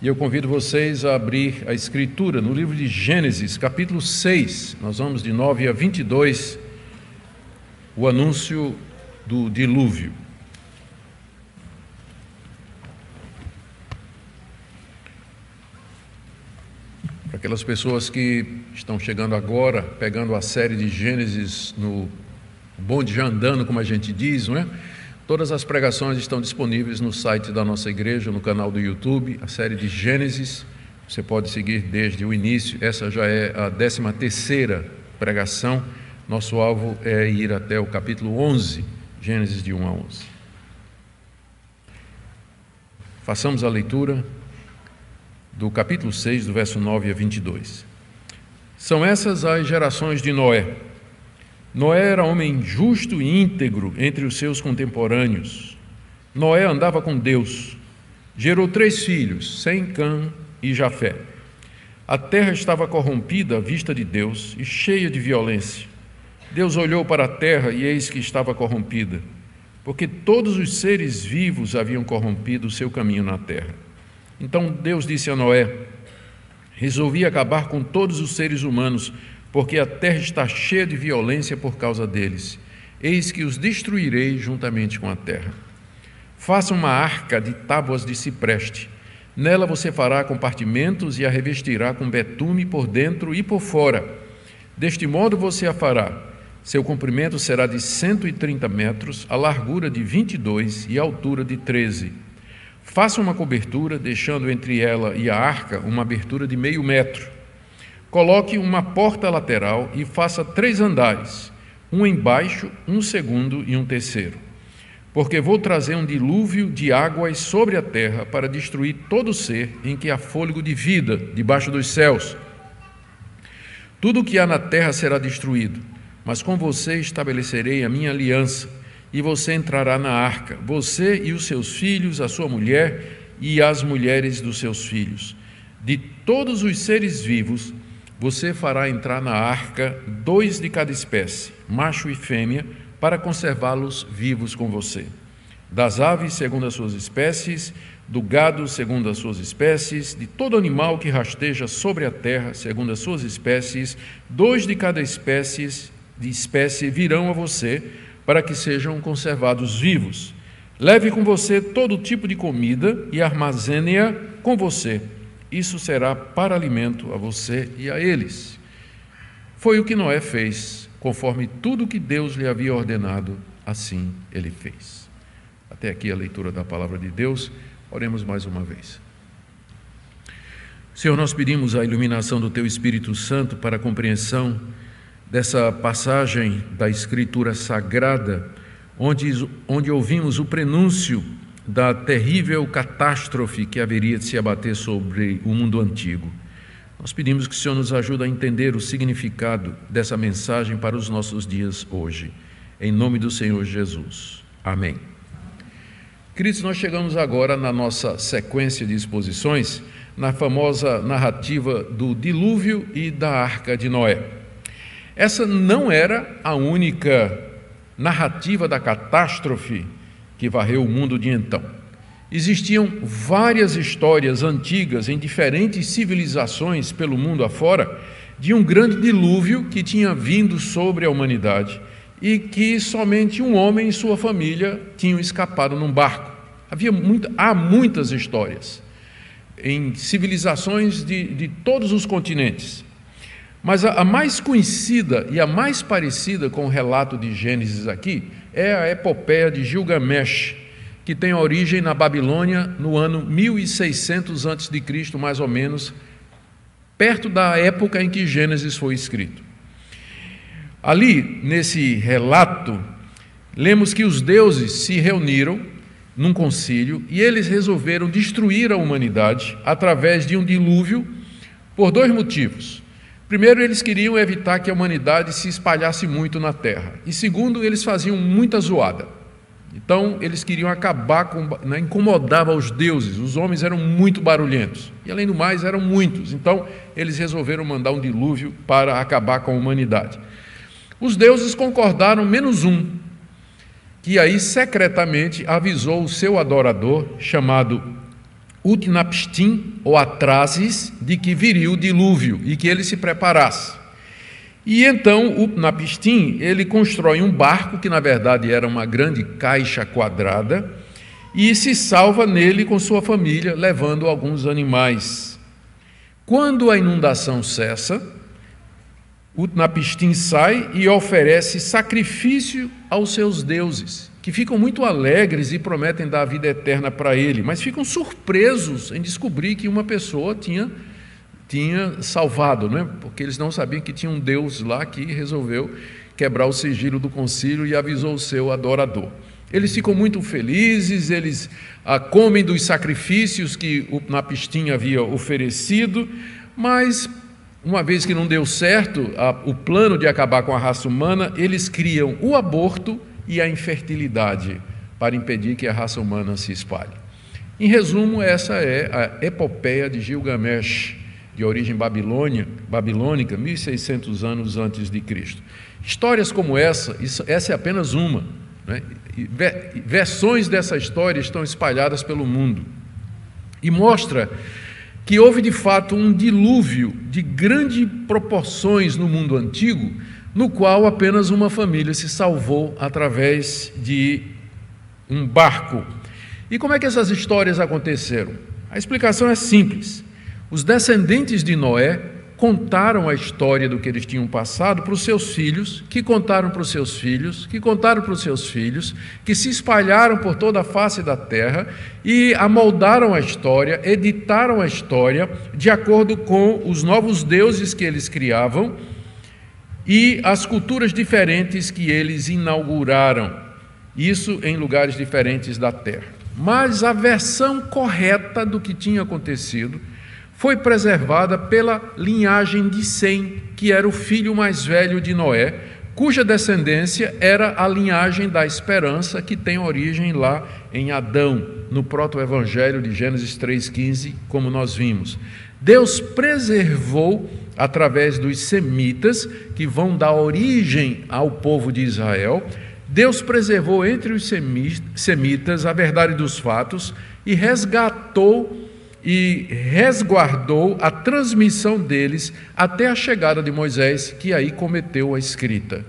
E eu convido vocês a abrir a Escritura no livro de Gênesis, capítulo 6. Nós vamos de 9 a 22, o anúncio do dilúvio. Para aquelas pessoas que estão chegando agora, pegando a série de Gênesis no bonde já andando, como a gente diz, não é? Todas as pregações estão disponíveis no site da nossa igreja, no canal do YouTube, a série de Gênesis. Você pode seguir desde o início. Essa já é a 13 terceira pregação. Nosso alvo é ir até o capítulo 11, Gênesis de 1 a 11. Façamos a leitura do capítulo 6, do verso 9 a 22. São essas as gerações de Noé. Noé era homem justo e íntegro entre os seus contemporâneos. Noé andava com Deus. Gerou três filhos, Sem, Cã e Jafé. A terra estava corrompida à vista de Deus e cheia de violência. Deus olhou para a terra e eis que estava corrompida, porque todos os seres vivos haviam corrompido o seu caminho na terra. Então Deus disse a Noé: Resolvi acabar com todos os seres humanos porque a terra está cheia de violência por causa deles. Eis que os destruirei juntamente com a terra. Faça uma arca de tábuas de cipreste. Nela você fará compartimentos e a revestirá com betume por dentro e por fora. Deste modo você a fará. Seu comprimento será de 130 metros, a largura de 22 e a altura de 13. Faça uma cobertura, deixando entre ela e a arca uma abertura de meio metro Coloque uma porta lateral e faça três andares, um embaixo, um segundo e um terceiro. Porque vou trazer um dilúvio de águas sobre a terra para destruir todo ser em que há fôlego de vida debaixo dos céus. Tudo o que há na terra será destruído, mas com você estabelecerei a minha aliança, e você entrará na arca, você e os seus filhos, a sua mulher e as mulheres dos seus filhos. De todos os seres vivos, você fará entrar na arca dois de cada espécie, macho e fêmea, para conservá-los vivos com você. Das aves, segundo as suas espécies, do gado, segundo as suas espécies, de todo animal que rasteja sobre a terra, segundo as suas espécies, dois de cada espécie, de espécie virão a você, para que sejam conservados vivos. Leve com você todo tipo de comida e armazene-a com você isso será para alimento a você e a eles. Foi o que Noé fez, conforme tudo que Deus lhe havia ordenado, assim ele fez. Até aqui a leitura da palavra de Deus. Oremos mais uma vez. Senhor, nós pedimos a iluminação do Teu Espírito Santo para a compreensão dessa passagem da Escritura Sagrada, onde, onde ouvimos o prenúncio da terrível catástrofe que haveria de se abater sobre o mundo antigo. Nós pedimos que o Senhor nos ajude a entender o significado dessa mensagem para os nossos dias hoje. Em nome do Senhor Jesus. Amém. Queridos, nós chegamos agora na nossa sequência de exposições, na famosa narrativa do dilúvio e da arca de Noé. Essa não era a única narrativa da catástrofe que varreu o mundo de então. Existiam várias histórias antigas em diferentes civilizações pelo mundo afora de um grande dilúvio que tinha vindo sobre a humanidade e que somente um homem e sua família tinham escapado num barco. Havia muito, há muitas histórias em civilizações de, de todos os continentes. Mas a, a mais conhecida e a mais parecida com o relato de Gênesis aqui é a epopeia de Gilgamesh, que tem origem na Babilônia no ano 1600 a.C., mais ou menos, perto da época em que Gênesis foi escrito. Ali, nesse relato, lemos que os deuses se reuniram num concílio e eles resolveram destruir a humanidade através de um dilúvio por dois motivos. Primeiro, eles queriam evitar que a humanidade se espalhasse muito na terra. E segundo, eles faziam muita zoada. Então, eles queriam acabar com. Né, incomodava os deuses, os homens eram muito barulhentos. E além do mais, eram muitos. Então, eles resolveram mandar um dilúvio para acabar com a humanidade. Os deuses concordaram, menos um, que aí secretamente avisou o seu adorador, chamado Utnapishtim ou atrases de que viria o dilúvio e que ele se preparasse. E então Utnapishtim, ele constrói um barco que na verdade era uma grande caixa quadrada e se salva nele com sua família, levando alguns animais. Quando a inundação cessa, Utnapishtim sai e oferece sacrifício aos seus deuses, que ficam muito alegres e prometem dar a vida eterna para ele, mas ficam surpresos em descobrir que uma pessoa tinha, tinha salvado, né? porque eles não sabiam que tinha um Deus lá que resolveu quebrar o sigilo do concílio e avisou o seu adorador. Eles ficam muito felizes, eles ah, comem dos sacrifícios que o Napistim havia oferecido, mas uma vez que não deu certo a, o plano de acabar com a raça humana, eles criam o aborto e a infertilidade para impedir que a raça humana se espalhe. Em resumo, essa é a epopeia de Gilgamesh, de origem babilônia, babilônica, 1600 anos antes de Cristo. Histórias como essa, isso, essa é apenas uma. Né? Versões dessa história estão espalhadas pelo mundo e mostra que houve de fato um dilúvio de grandes proporções no mundo antigo, no qual apenas uma família se salvou através de um barco. E como é que essas histórias aconteceram? A explicação é simples. Os descendentes de Noé contaram a história do que eles tinham passado para os seus filhos, que contaram para os seus filhos, que contaram para os seus filhos, que se espalharam por toda a face da terra e amoldaram a história, editaram a história de acordo com os novos deuses que eles criavam e as culturas diferentes que eles inauguraram. Isso em lugares diferentes da terra. Mas a versão correta do que tinha acontecido foi preservada pela linhagem de Sem, que era o filho mais velho de Noé, cuja descendência era a linhagem da esperança que tem origem lá em Adão, no proto-evangelho de Gênesis 3,15, como nós vimos. Deus preservou, através dos semitas, que vão dar origem ao povo de Israel, Deus preservou entre os semitas a verdade dos fatos e resgatou e resguardou a transmissão deles até a chegada de Moisés, que aí cometeu a escrita.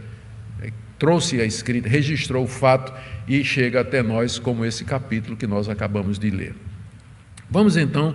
Trouxe a escrita, registrou o fato e chega até nós, como esse capítulo que nós acabamos de ler. Vamos então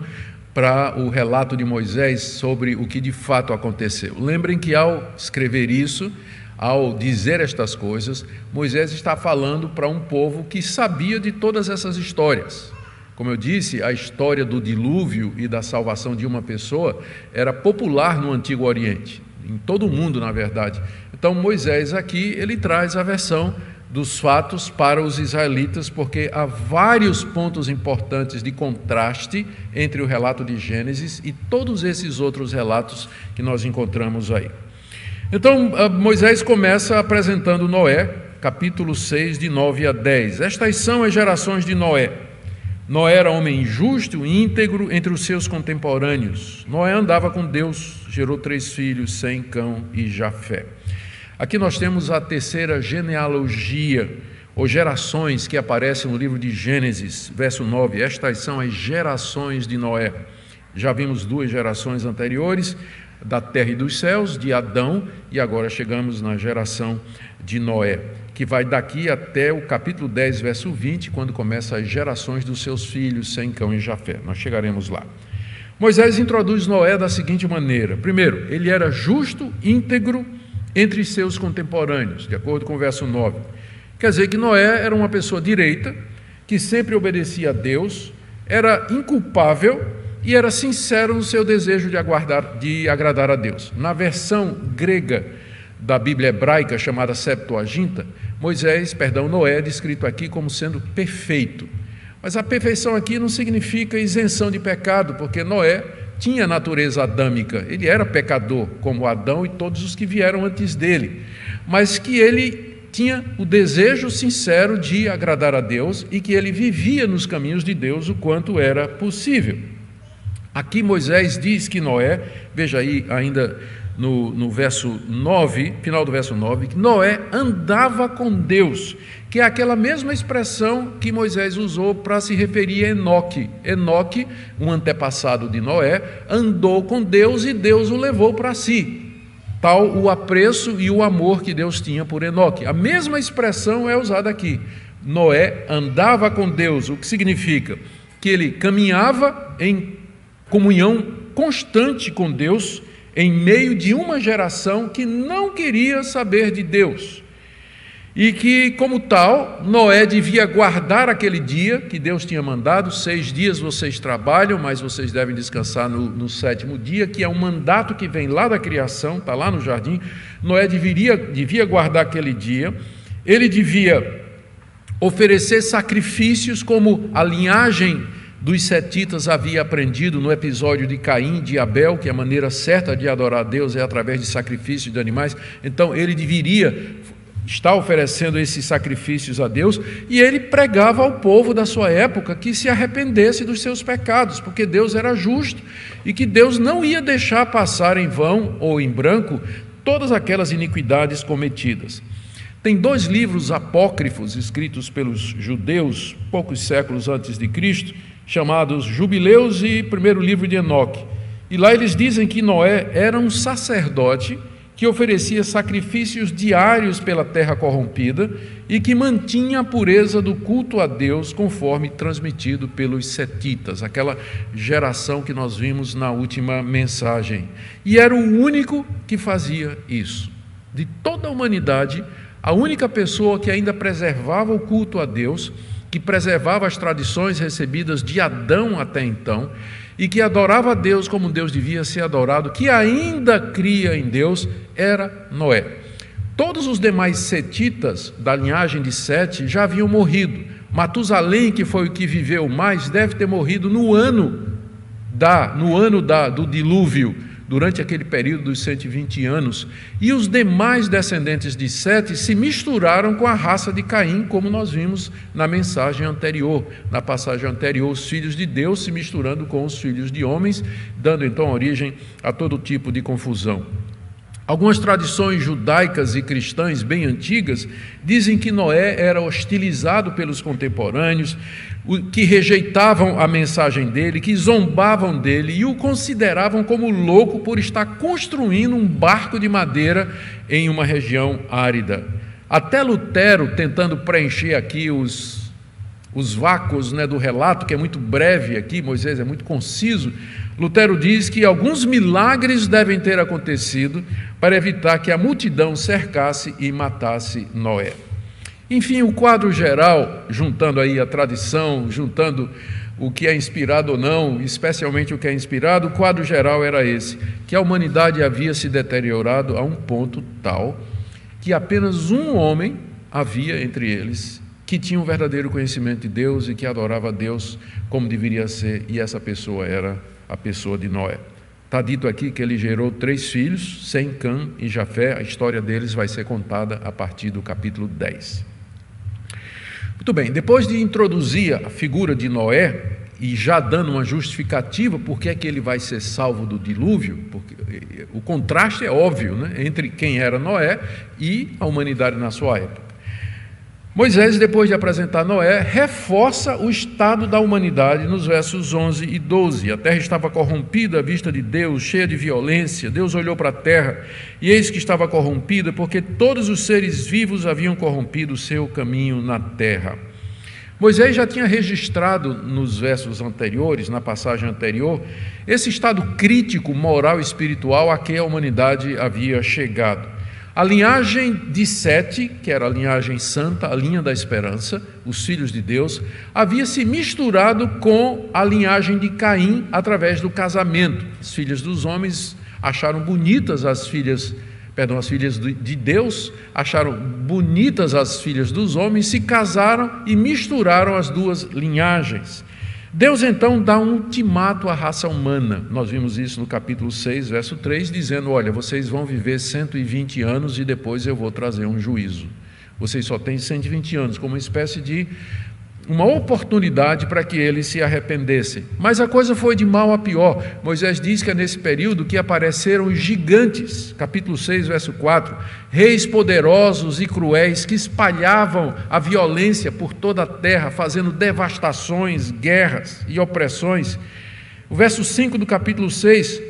para o relato de Moisés sobre o que de fato aconteceu. Lembrem que ao escrever isso, ao dizer estas coisas, Moisés está falando para um povo que sabia de todas essas histórias. Como eu disse, a história do dilúvio e da salvação de uma pessoa era popular no Antigo Oriente, em todo o mundo, na verdade. Então, Moisés aqui, ele traz a versão dos fatos para os israelitas, porque há vários pontos importantes de contraste entre o relato de Gênesis e todos esses outros relatos que nós encontramos aí. Então, Moisés começa apresentando Noé, capítulo 6, de 9 a 10. Estas são as gerações de Noé. Noé era homem justo e íntegro entre os seus contemporâneos. Noé andava com Deus, gerou três filhos, Sem, Cão e Jafé. Aqui nós temos a terceira genealogia, ou gerações, que aparece no livro de Gênesis, verso 9. Estas são as gerações de Noé. Já vimos duas gerações anteriores, da terra e dos céus, de Adão, e agora chegamos na geração de Noé que vai daqui até o capítulo 10, verso 20, quando começa as gerações dos seus filhos, Sem, Cão e Jafé. Nós chegaremos lá. Moisés introduz Noé da seguinte maneira: primeiro, ele era justo, íntegro entre seus contemporâneos, de acordo com o verso 9. Quer dizer que Noé era uma pessoa direita, que sempre obedecia a Deus, era inculpável e era sincero no seu desejo de, aguardar, de agradar a Deus. Na versão grega da Bíblia hebraica chamada Septuaginta, Moisés, perdão, Noé é descrito aqui como sendo perfeito. Mas a perfeição aqui não significa isenção de pecado, porque Noé tinha natureza adâmica, ele era pecador, como Adão e todos os que vieram antes dele, mas que ele tinha o desejo sincero de agradar a Deus e que ele vivia nos caminhos de Deus o quanto era possível. Aqui Moisés diz que Noé, veja aí ainda no, no verso 9, final do verso 9, que Noé andava com Deus, que é aquela mesma expressão que Moisés usou para se referir a Enoque. Enoque, um antepassado de Noé, andou com Deus e Deus o levou para si. Tal o apreço e o amor que Deus tinha por Enoque. A mesma expressão é usada aqui. Noé andava com Deus, o que significa que ele caminhava em comunhão constante com Deus em meio de uma geração que não queria saber de Deus. E que, como tal, Noé devia guardar aquele dia que Deus tinha mandado. Seis dias vocês trabalham, mas vocês devem descansar no, no sétimo dia, que é um mandato que vem lá da criação, está lá no jardim. Noé deveria, devia guardar aquele dia. Ele devia oferecer sacrifícios como a linhagem dos setitas havia aprendido no episódio de Caim, de Abel, que a maneira certa de adorar a Deus é através de sacrifícios de animais. Então ele deveria estar oferecendo esses sacrifícios a Deus e ele pregava ao povo da sua época que se arrependesse dos seus pecados, porque Deus era justo e que Deus não ia deixar passar em vão ou em branco todas aquelas iniquidades cometidas. Tem dois livros apócrifos escritos pelos judeus poucos séculos antes de Cristo chamados Jubileus e primeiro livro de Enoque. E lá eles dizem que Noé era um sacerdote que oferecia sacrifícios diários pela terra corrompida e que mantinha a pureza do culto a Deus, conforme transmitido pelos setitas, aquela geração que nós vimos na última mensagem. E era o único que fazia isso. De toda a humanidade, a única pessoa que ainda preservava o culto a Deus que preservava as tradições recebidas de Adão até então e que adorava a Deus como Deus devia ser adorado, que ainda cria em Deus, era Noé. Todos os demais setitas da linhagem de Sete já haviam morrido. Matusalém, que foi o que viveu mais, deve ter morrido no ano da, no ano da, do dilúvio durante aquele período dos 120 anos, e os demais descendentes de Sete se misturaram com a raça de Caim, como nós vimos na mensagem anterior, na passagem anterior, os filhos de Deus se misturando com os filhos de homens, dando então origem a todo tipo de confusão. Algumas tradições judaicas e cristãs bem antigas dizem que Noé era hostilizado pelos contemporâneos, que rejeitavam a mensagem dele, que zombavam dele e o consideravam como louco por estar construindo um barco de madeira em uma região árida. Até Lutero, tentando preencher aqui os, os vácuos né, do relato, que é muito breve aqui, Moisés é muito conciso, Lutero diz que alguns milagres devem ter acontecido para evitar que a multidão cercasse e matasse Noé. Enfim, o quadro geral, juntando aí a tradição, juntando o que é inspirado ou não, especialmente o que é inspirado, o quadro geral era esse: que a humanidade havia se deteriorado a um ponto tal que apenas um homem havia entre eles que tinha um verdadeiro conhecimento de Deus e que adorava a Deus como deveria ser, e essa pessoa era a pessoa de Noé. Está dito aqui que ele gerou três filhos, Sem, Cã e Jafé. A história deles vai ser contada a partir do capítulo 10. Muito bem, depois de introduzir a figura de Noé e já dando uma justificativa por que é que ele vai ser salvo do dilúvio, porque o contraste é óbvio né, entre quem era Noé e a humanidade na sua época. Moisés, depois de apresentar Noé, reforça o estado da humanidade nos versos 11 e 12. A terra estava corrompida à vista de Deus, cheia de violência. Deus olhou para a terra e eis que estava corrompida, porque todos os seres vivos haviam corrompido o seu caminho na terra. Moisés já tinha registrado nos versos anteriores, na passagem anterior, esse estado crítico, moral e espiritual a que a humanidade havia chegado. A linhagem de Sete, que era a linhagem santa, a linha da esperança, os filhos de Deus, havia se misturado com a linhagem de Caim através do casamento. Os filhos dos homens acharam bonitas as filhas, perdão, as filhas de Deus, acharam bonitas as filhas dos homens, se casaram e misturaram as duas linhagens. Deus então dá um ultimato à raça humana. Nós vimos isso no capítulo 6, verso 3, dizendo: Olha, vocês vão viver 120 anos e depois eu vou trazer um juízo. Vocês só têm 120 anos, como uma espécie de uma oportunidade para que eles se arrependessem. Mas a coisa foi de mal a pior. Moisés diz que é nesse período que apareceram gigantes, capítulo 6, verso 4, reis poderosos e cruéis que espalhavam a violência por toda a terra, fazendo devastações, guerras e opressões. O verso 5 do capítulo 6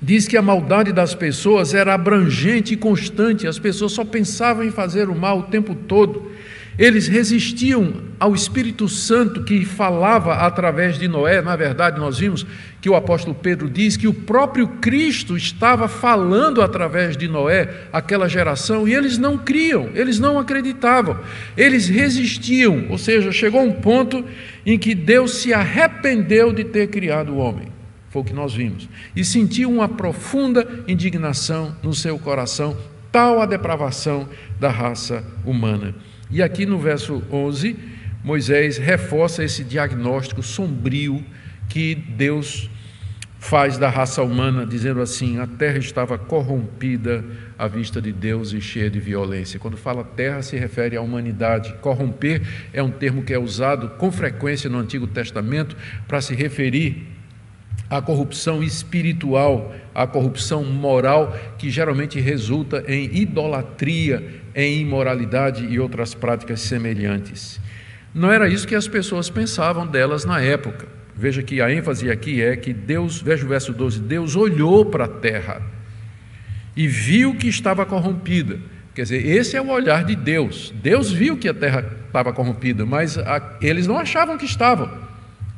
diz que a maldade das pessoas era abrangente e constante, as pessoas só pensavam em fazer o mal o tempo todo. Eles resistiam ao Espírito Santo que falava através de Noé. Na verdade, nós vimos que o apóstolo Pedro diz que o próprio Cristo estava falando através de Noé, aquela geração, e eles não criam, eles não acreditavam, eles resistiam. Ou seja, chegou um ponto em que Deus se arrependeu de ter criado o homem. Foi o que nós vimos. E sentiu uma profunda indignação no seu coração, tal a depravação da raça humana. E aqui no verso 11, Moisés reforça esse diagnóstico sombrio que Deus faz da raça humana, dizendo assim: a terra estava corrompida à vista de Deus e cheia de violência. Quando fala terra, se refere à humanidade. Corromper é um termo que é usado com frequência no Antigo Testamento para se referir à corrupção espiritual, à corrupção moral, que geralmente resulta em idolatria, em imoralidade e outras práticas semelhantes. Não era isso que as pessoas pensavam delas na época. Veja que a ênfase aqui é que Deus, veja o verso 12: Deus olhou para a terra e viu que estava corrompida. Quer dizer, esse é o olhar de Deus. Deus viu que a terra estava corrompida, mas a, eles não achavam que estavam.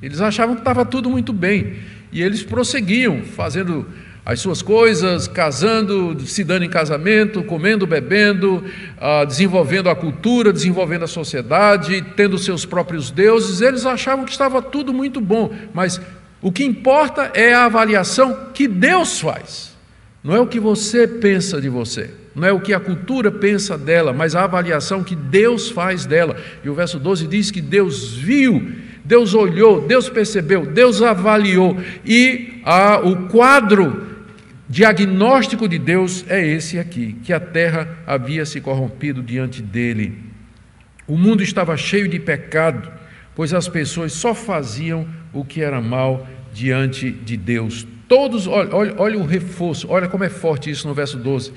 Eles achavam que estava tudo muito bem. E eles prosseguiam fazendo as suas coisas, casando, se dando em casamento, comendo, bebendo, ah, desenvolvendo a cultura, desenvolvendo a sociedade, tendo seus próprios deuses. Eles achavam que estava tudo muito bom, mas o que importa é a avaliação que Deus faz, não é o que você pensa de você. Não é o que a cultura pensa dela, mas a avaliação que Deus faz dela. E o verso 12 diz que Deus viu Deus olhou, Deus percebeu, Deus avaliou, e ah, o quadro diagnóstico de Deus é esse aqui: que a terra havia se corrompido diante dele. O mundo estava cheio de pecado, pois as pessoas só faziam o que era mal diante de Deus. Todos, olha, olha, olha o reforço, olha como é forte isso no verso 12.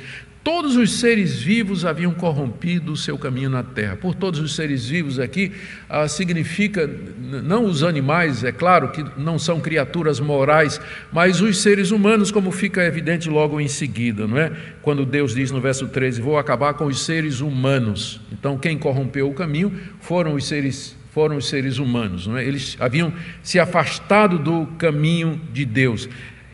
Todos os seres vivos haviam corrompido o seu caminho na terra. Por todos os seres vivos aqui, ah, significa, não os animais, é claro que não são criaturas morais, mas os seres humanos, como fica evidente logo em seguida, não é? Quando Deus diz no verso 13: Vou acabar com os seres humanos. Então, quem corrompeu o caminho foram os seres foram os seres humanos. Não é? Eles haviam se afastado do caminho de Deus.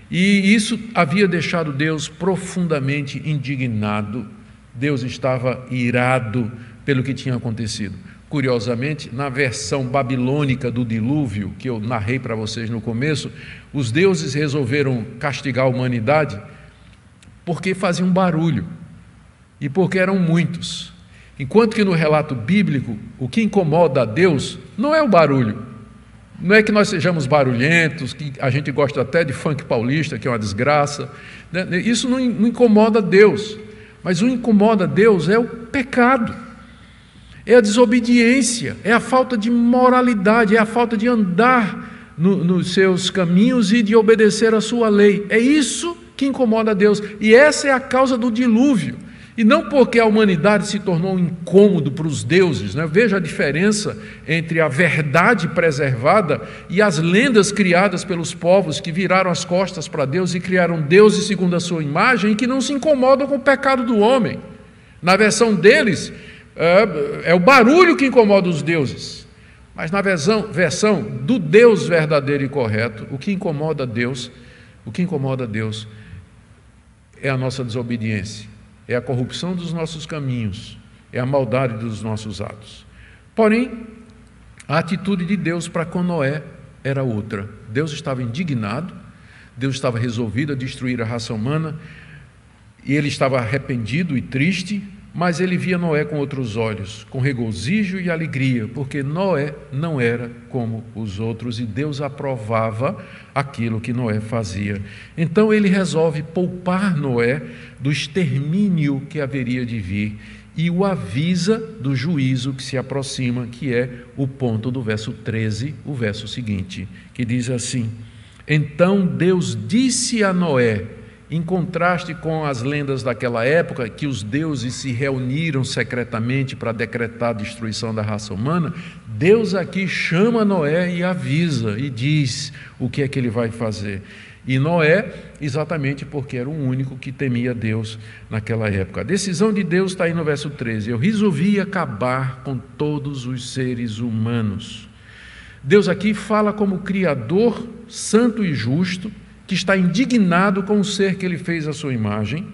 E isso havia deixado Deus profundamente indignado. Deus estava irado pelo que tinha acontecido. Curiosamente, na versão babilônica do dilúvio, que eu narrei para vocês no começo, os deuses resolveram castigar a humanidade porque faziam barulho e porque eram muitos. Enquanto que no relato bíblico, o que incomoda a Deus não é o barulho, não é que nós sejamos barulhentos, que a gente gosta até de funk paulista, que é uma desgraça. Né? Isso não incomoda Deus. Mas o incomoda Deus é o pecado, é a desobediência, é a falta de moralidade, é a falta de andar no, nos seus caminhos e de obedecer a sua lei. É isso que incomoda Deus. E essa é a causa do dilúvio. E não porque a humanidade se tornou um incômodo para os deuses. Né? Veja a diferença entre a verdade preservada e as lendas criadas pelos povos que viraram as costas para Deus e criaram deuses segundo a sua imagem e que não se incomodam com o pecado do homem. Na versão deles, é, é o barulho que incomoda os deuses. Mas na versão, versão do Deus verdadeiro e correto, o que incomoda Deus, o que incomoda Deus é a nossa desobediência é a corrupção dos nossos caminhos, é a maldade dos nossos atos. Porém, a atitude de Deus para com Noé era outra. Deus estava indignado, Deus estava resolvido a destruir a raça humana, e ele estava arrependido e triste, mas ele via Noé com outros olhos, com regozijo e alegria, porque Noé não era como os outros e Deus aprovava aquilo que Noé fazia. Então ele resolve poupar Noé do extermínio que haveria de vir e o avisa do juízo que se aproxima, que é o ponto do verso 13, o verso seguinte, que diz assim: Então Deus disse a Noé, em contraste com as lendas daquela época, que os deuses se reuniram secretamente para decretar a destruição da raça humana, Deus aqui chama Noé e avisa e diz o que é que ele vai fazer. E Noé, exatamente porque era o único que temia Deus naquela época. A decisão de Deus está aí no verso 13: Eu resolvi acabar com todos os seres humanos. Deus aqui fala como Criador santo e justo, que está indignado com o ser que ele fez à sua imagem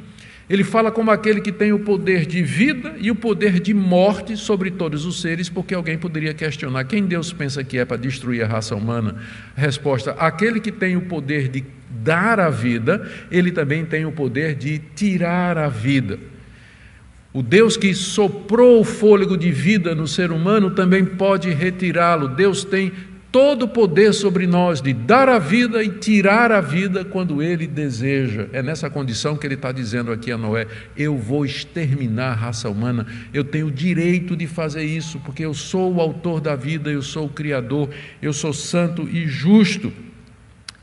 ele fala como aquele que tem o poder de vida e o poder de morte sobre todos os seres, porque alguém poderia questionar quem Deus pensa que é para destruir a raça humana. Resposta: aquele que tem o poder de dar a vida, ele também tem o poder de tirar a vida. O Deus que soprou o fôlego de vida no ser humano também pode retirá-lo. Deus tem todo o poder sobre nós de dar a vida e tirar a vida quando Ele deseja. É nessa condição que Ele está dizendo aqui a Noé: Eu vou exterminar a raça humana, eu tenho o direito de fazer isso, porque eu sou o autor da vida, eu sou o Criador, eu sou santo e justo.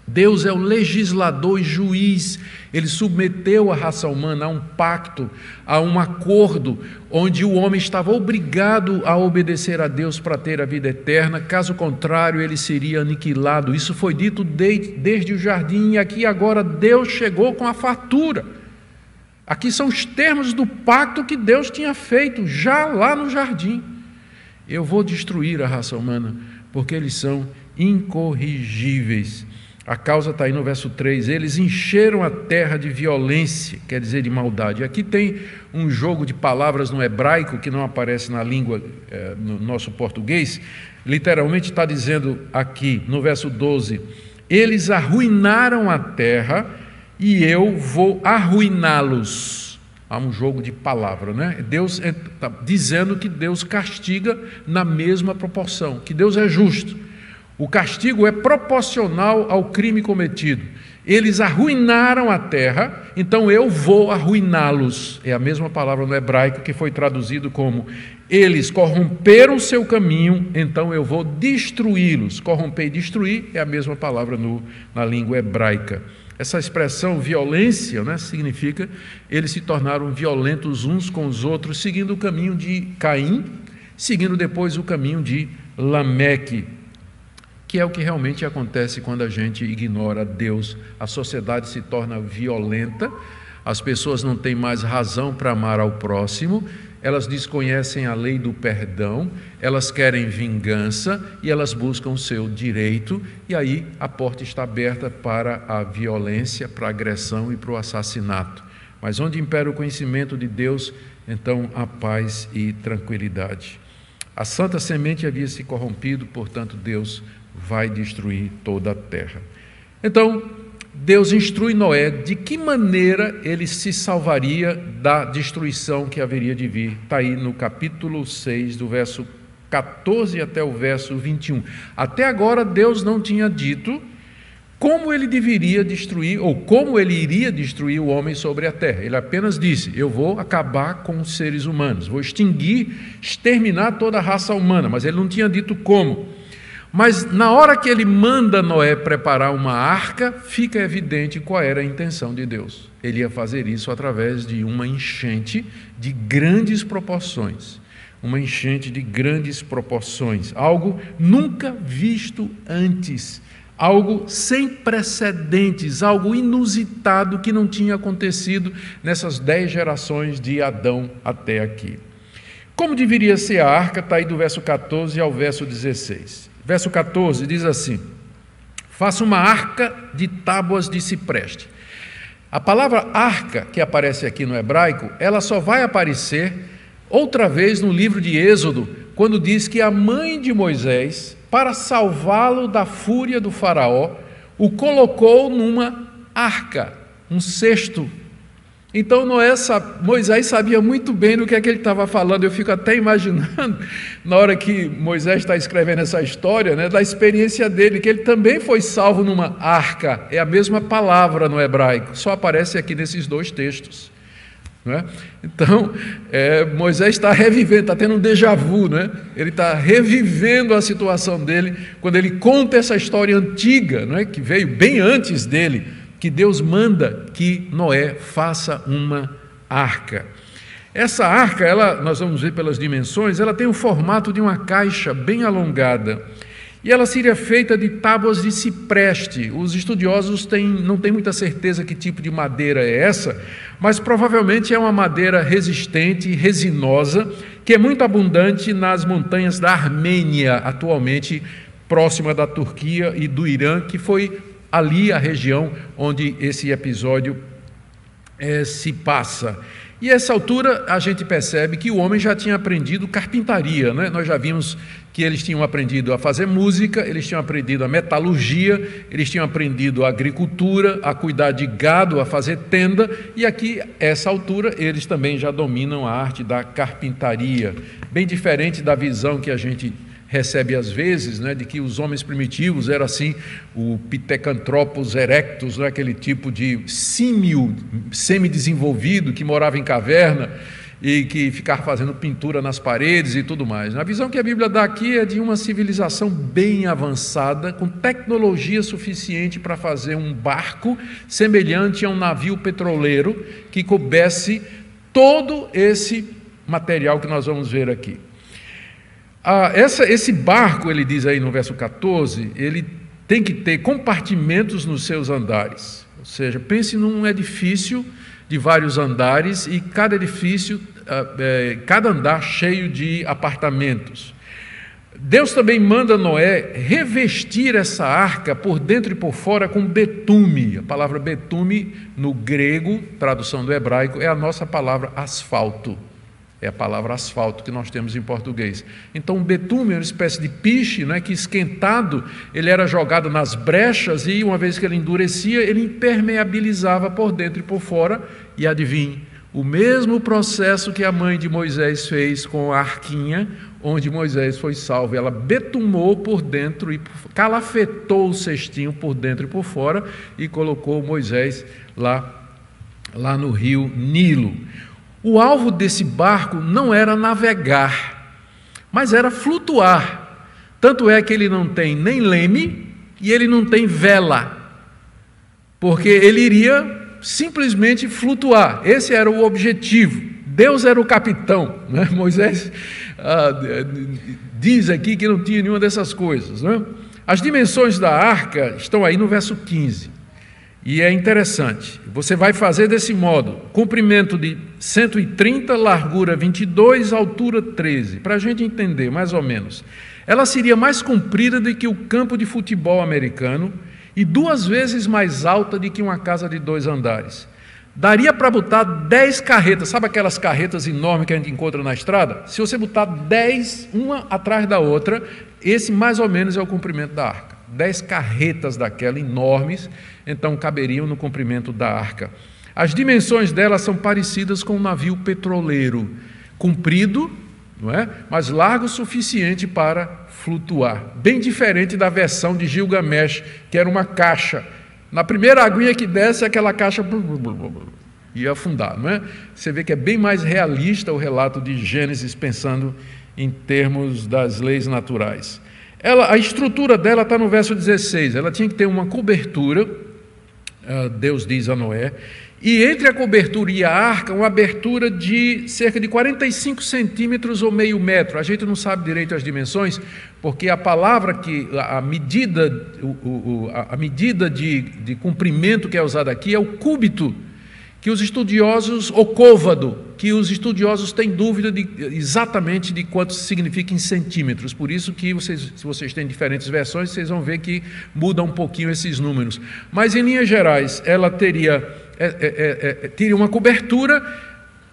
Deus é o legislador e juiz. Ele submeteu a raça humana a um pacto, a um acordo, onde o homem estava obrigado a obedecer a Deus para ter a vida eterna, caso contrário, ele seria aniquilado. Isso foi dito desde, desde o jardim, e aqui agora Deus chegou com a fatura. Aqui são os termos do pacto que Deus tinha feito já lá no jardim. Eu vou destruir a raça humana, porque eles são incorrigíveis. A causa está aí no verso 3. Eles encheram a terra de violência, quer dizer, de maldade. Aqui tem um jogo de palavras no hebraico que não aparece na língua, eh, no nosso português. Literalmente está dizendo aqui, no verso 12: Eles arruinaram a terra e eu vou arruiná-los. Há um jogo de palavra, né? Deus está dizendo que Deus castiga na mesma proporção, que Deus é justo. O castigo é proporcional ao crime cometido. Eles arruinaram a terra, então eu vou arruiná-los. É a mesma palavra no hebraico que foi traduzido como eles corromperam seu caminho, então eu vou destruí-los. Corromper e destruir é a mesma palavra no, na língua hebraica. Essa expressão violência né, significa eles se tornaram violentos uns com os outros, seguindo o caminho de Caim, seguindo depois o caminho de Lameque que é o que realmente acontece quando a gente ignora Deus. A sociedade se torna violenta, as pessoas não têm mais razão para amar ao próximo, elas desconhecem a lei do perdão, elas querem vingança e elas buscam o seu direito, e aí a porta está aberta para a violência, para a agressão e para o assassinato. Mas onde impera o conhecimento de Deus, então há paz e tranquilidade. A santa semente havia se corrompido, portanto, Deus vai destruir toda a terra. Então, Deus instrui Noé de que maneira ele se salvaria da destruição que haveria de vir. Está aí no capítulo 6, do verso 14 até o verso 21. Até agora, Deus não tinha dito como ele deveria destruir, ou como ele iria destruir o homem sobre a terra. Ele apenas disse: Eu vou acabar com os seres humanos, vou extinguir, exterminar toda a raça humana, mas ele não tinha dito como. Mas na hora que ele manda Noé preparar uma arca, fica evidente qual era a intenção de Deus. Ele ia fazer isso através de uma enchente de grandes proporções. Uma enchente de grandes proporções, algo nunca visto antes, algo sem precedentes, algo inusitado que não tinha acontecido nessas dez gerações de Adão até aqui. Como deveria ser a arca, está aí do verso 14 ao verso 16. Verso 14 diz assim: Faça uma arca de tábuas de cipreste. A palavra arca, que aparece aqui no hebraico, ela só vai aparecer outra vez no livro de Êxodo, quando diz que a mãe de Moisés, para salvá-lo da fúria do Faraó, o colocou numa arca, um cesto então Noé, Moisés sabia muito bem do que é que ele estava falando. Eu fico até imaginando, na hora que Moisés está escrevendo essa história, né, da experiência dele, que ele também foi salvo numa arca. É a mesma palavra no hebraico, só aparece aqui nesses dois textos. É? Então, é, Moisés está revivendo, está tendo um déjà vu, né? ele está revivendo a situação dele quando ele conta essa história antiga, não é? que veio bem antes dele, que Deus manda que Noé faça uma arca. Essa arca, ela, nós vamos ver pelas dimensões, ela tem o formato de uma caixa bem alongada. E ela seria feita de tábuas de cipreste. Os estudiosos têm, não têm muita certeza que tipo de madeira é essa, mas provavelmente é uma madeira resistente, resinosa, que é muito abundante nas montanhas da Armênia, atualmente próxima da Turquia e do Irã, que foi ali a região onde esse episódio é, se passa. E essa altura a gente percebe que o homem já tinha aprendido carpintaria, né? Nós já vimos que eles tinham aprendido a fazer música, eles tinham aprendido a metalurgia, eles tinham aprendido a agricultura, a cuidar de gado, a fazer tenda, e aqui, essa altura, eles também já dominam a arte da carpintaria, bem diferente da visão que a gente recebe às vezes, né, de que os homens primitivos eram assim, o Pithecanthropus erectus, né, aquele tipo de símio semi-desenvolvido que morava em caverna e que ficava fazendo pintura nas paredes e tudo mais. A visão que a Bíblia dá aqui é de uma civilização bem avançada, com tecnologia suficiente para fazer um barco semelhante a um navio petroleiro que coubesse todo esse material que nós vamos ver aqui. Ah, essa, esse barco, ele diz aí no verso 14, ele tem que ter compartimentos nos seus andares. Ou seja, pense num edifício de vários andares e cada edifício, ah, é, cada andar cheio de apartamentos. Deus também manda Noé revestir essa arca por dentro e por fora com betume. A palavra betume, no grego, tradução do hebraico, é a nossa palavra asfalto. É a palavra asfalto que nós temos em português. Então, o betume é uma espécie de piche, né, que esquentado, ele era jogado nas brechas e, uma vez que ele endurecia, ele impermeabilizava por dentro e por fora. E adivinhe, o mesmo processo que a mãe de Moisés fez com a arquinha, onde Moisés foi salvo. Ela betumou por dentro e calafetou o cestinho por dentro e por fora e colocou Moisés lá, lá no rio Nilo. O alvo desse barco não era navegar, mas era flutuar. Tanto é que ele não tem nem leme e ele não tem vela, porque ele iria simplesmente flutuar. Esse era o objetivo. Deus era o capitão. Né? Moisés ah, diz aqui que não tinha nenhuma dessas coisas. Né? As dimensões da arca estão aí no verso 15. E é interessante, você vai fazer desse modo: comprimento de 130, largura 22, altura 13, para a gente entender mais ou menos. Ela seria mais comprida do que o campo de futebol americano e duas vezes mais alta do que uma casa de dois andares. Daria para botar 10 carretas, sabe aquelas carretas enormes que a gente encontra na estrada? Se você botar 10, uma atrás da outra, esse mais ou menos é o comprimento da arca dez carretas daquela enormes, então caberiam no comprimento da arca. As dimensões dela são parecidas com um navio petroleiro, comprido, não é? mas largo o suficiente para flutuar. Bem diferente da versão de Gilgamesh, que era uma caixa. Na primeira aguinha que desce, aquela caixa ia afundar. Não é? Você vê que é bem mais realista o relato de Gênesis, pensando em termos das leis naturais. Ela, a estrutura dela está no verso 16. Ela tinha que ter uma cobertura, ah, Deus diz a Noé, e entre a cobertura e a arca, uma abertura de cerca de 45 centímetros ou meio metro. A gente não sabe direito as dimensões, porque a palavra que, a medida, a medida de, de comprimento que é usada aqui é o cúbito que os estudiosos, o côvado, que os estudiosos têm dúvida de, exatamente de quanto significa em centímetros. Por isso que vocês, se vocês têm diferentes versões, vocês vão ver que muda um pouquinho esses números. Mas em linhas gerais, ela teria, é, é, é, é teria uma cobertura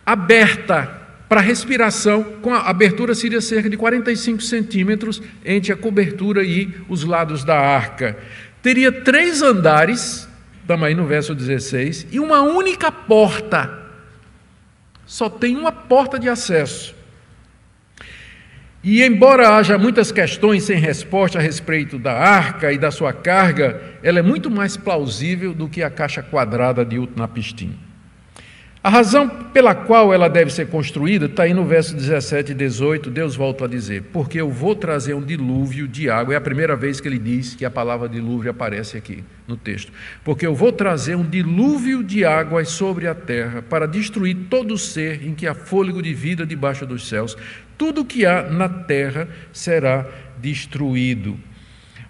aberta para respiração, com a abertura seria cerca de 45 centímetros entre a cobertura e os lados da arca. Teria três andares Estamos aí no verso 16. E uma única porta. Só tem uma porta de acesso. E embora haja muitas questões sem resposta a respeito da arca e da sua carga, ela é muito mais plausível do que a caixa quadrada de Utnapishtim. A razão pela qual ela deve ser construída está aí no verso 17 e 18. Deus volta a dizer: Porque eu vou trazer um dilúvio de água. É a primeira vez que ele diz que a palavra dilúvio aparece aqui no texto. Porque eu vou trazer um dilúvio de águas sobre a terra para destruir todo ser em que há fôlego de vida debaixo dos céus. Tudo que há na terra será destruído.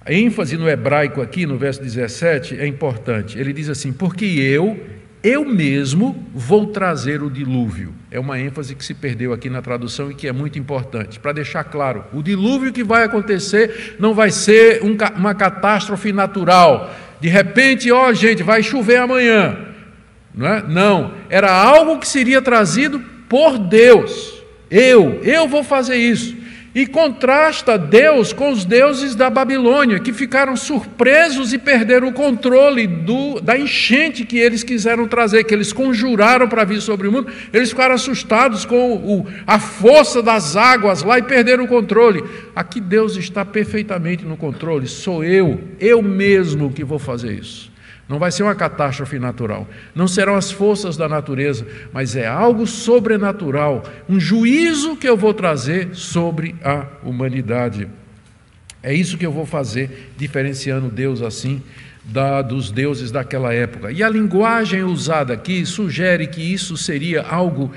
A ênfase no hebraico aqui, no verso 17, é importante. Ele diz assim: Porque eu eu mesmo vou trazer o dilúvio. É uma ênfase que se perdeu aqui na tradução e que é muito importante. Para deixar claro, o dilúvio que vai acontecer não vai ser um, uma catástrofe natural. De repente, ó, gente, vai chover amanhã. Não, é? não, era algo que seria trazido por Deus. Eu, eu vou fazer isso e contrasta Deus com os deuses da Babilônia, que ficaram surpresos e perderam o controle do, da enchente que eles quiseram trazer, que eles conjuraram para vir sobre o mundo. Eles ficaram assustados com o, a força das águas lá e perderam o controle. Aqui Deus está perfeitamente no controle, sou eu, eu mesmo que vou fazer isso. Não vai ser uma catástrofe natural, não serão as forças da natureza, mas é algo sobrenatural, um juízo que eu vou trazer sobre a humanidade. É isso que eu vou fazer, diferenciando Deus assim da, dos deuses daquela época. E a linguagem usada aqui sugere que isso seria algo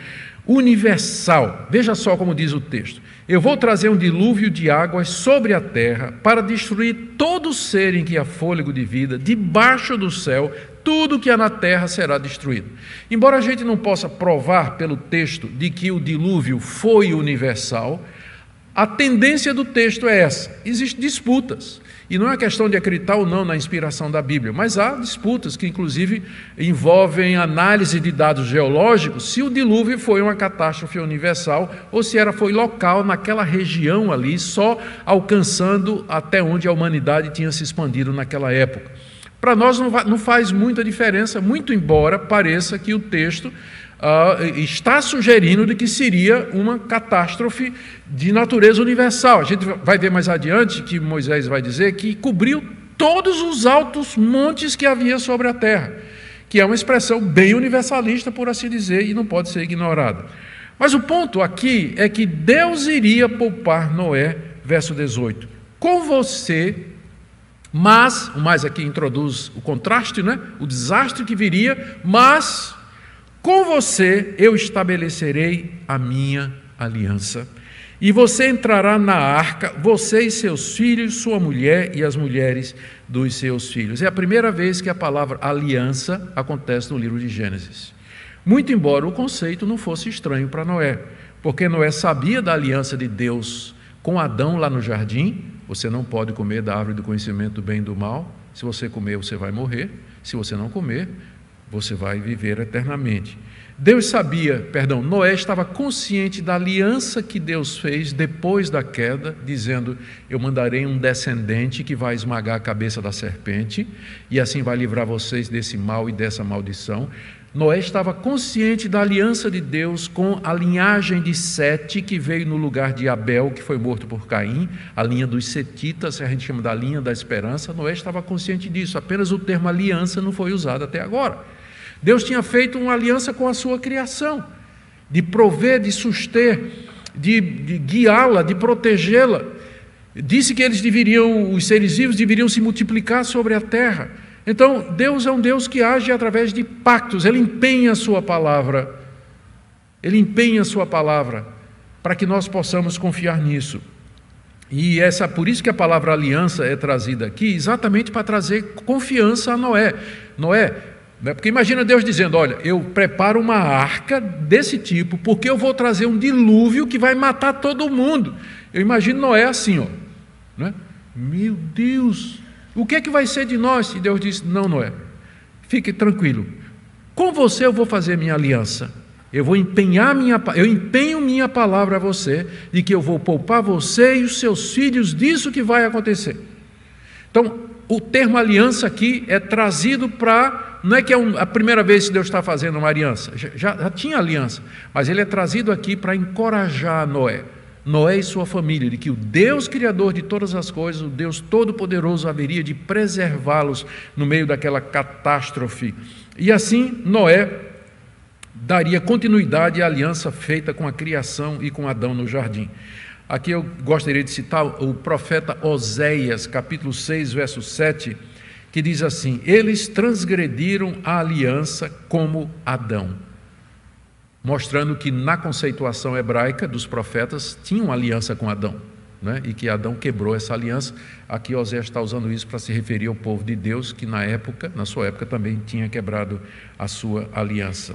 universal. Veja só como diz o texto: Eu vou trazer um dilúvio de águas sobre a terra para destruir todo ser em que há fôlego de vida, debaixo do céu, tudo que há na terra será destruído. Embora a gente não possa provar pelo texto de que o dilúvio foi universal, a tendência do texto é essa: existem disputas. E não é questão de acreditar ou não na inspiração da Bíblia, mas há disputas que, inclusive, envolvem análise de dados geológicos, se o dilúvio foi uma catástrofe universal ou se era foi local naquela região ali, só alcançando até onde a humanidade tinha se expandido naquela época. Para nós não, faz muita diferença, muito embora pareça que o texto uh, está sugerindo de que seria uma catástrofe de natureza universal. A gente vai ver mais adiante que Moisés vai dizer que cobriu todos os altos montes que havia sobre a terra, que é uma expressão bem universalista, por assim dizer, e não pode ser ignorada. Mas o ponto aqui é que Deus iria poupar Noé, verso 18, com você, mas, o mais aqui introduz o contraste, né? o desastre que viria, mas com você eu estabelecerei a minha aliança. E você entrará na arca, você e seus filhos, sua mulher e as mulheres dos seus filhos. É a primeira vez que a palavra aliança acontece no livro de Gênesis. Muito embora o conceito não fosse estranho para Noé, porque Noé sabia da aliança de Deus com Adão lá no jardim. Você não pode comer da árvore do conhecimento do bem e do mal. Se você comer, você vai morrer. Se você não comer, você vai viver eternamente. Deus sabia, perdão, Noé estava consciente da aliança que Deus fez depois da queda, dizendo: Eu mandarei um descendente que vai esmagar a cabeça da serpente, e assim vai livrar vocês desse mal e dessa maldição. Noé estava consciente da aliança de Deus com a linhagem de Sete, que veio no lugar de Abel, que foi morto por Caim, a linha dos Setitas, a gente chama da linha da esperança. Noé estava consciente disso, apenas o termo aliança não foi usado até agora. Deus tinha feito uma aliança com a sua criação, de prover, de suster, de, de guiá-la, de protegê-la. Disse que eles deveriam, os seres vivos deveriam se multiplicar sobre a terra. Então, Deus é um Deus que age através de pactos, ele empenha a sua palavra. Ele empenha a sua palavra para que nós possamos confiar nisso. E essa por isso que a palavra aliança é trazida aqui, exatamente para trazer confiança a Noé. Noé? Porque imagina Deus dizendo: Olha, eu preparo uma arca desse tipo, porque eu vou trazer um dilúvio que vai matar todo mundo. Eu imagino Noé assim, ó. Né? Meu Deus, o que é que vai ser de nós? E Deus disse: Não, Noé, fique tranquilo. Com você eu vou fazer minha aliança. Eu vou empenhar minha, eu empenho minha palavra a você de que eu vou poupar você e os seus filhos disso que vai acontecer. Então, o termo aliança aqui é trazido para não é que é a primeira vez que Deus está fazendo uma aliança, já, já tinha aliança, mas ele é trazido aqui para encorajar Noé, Noé e sua família, de que o Deus Criador de todas as coisas, o Deus Todo-Poderoso, haveria de preservá-los no meio daquela catástrofe. E assim, Noé daria continuidade à aliança feita com a criação e com Adão no jardim. Aqui eu gostaria de citar o profeta Oséias, capítulo 6, verso 7, que diz assim: Eles transgrediram a aliança como Adão. Mostrando que na conceituação hebraica dos profetas tinham aliança com Adão né? e que Adão quebrou essa aliança. Aqui Osés está usando isso para se referir ao povo de Deus, que na época, na sua época, também tinha quebrado a sua aliança.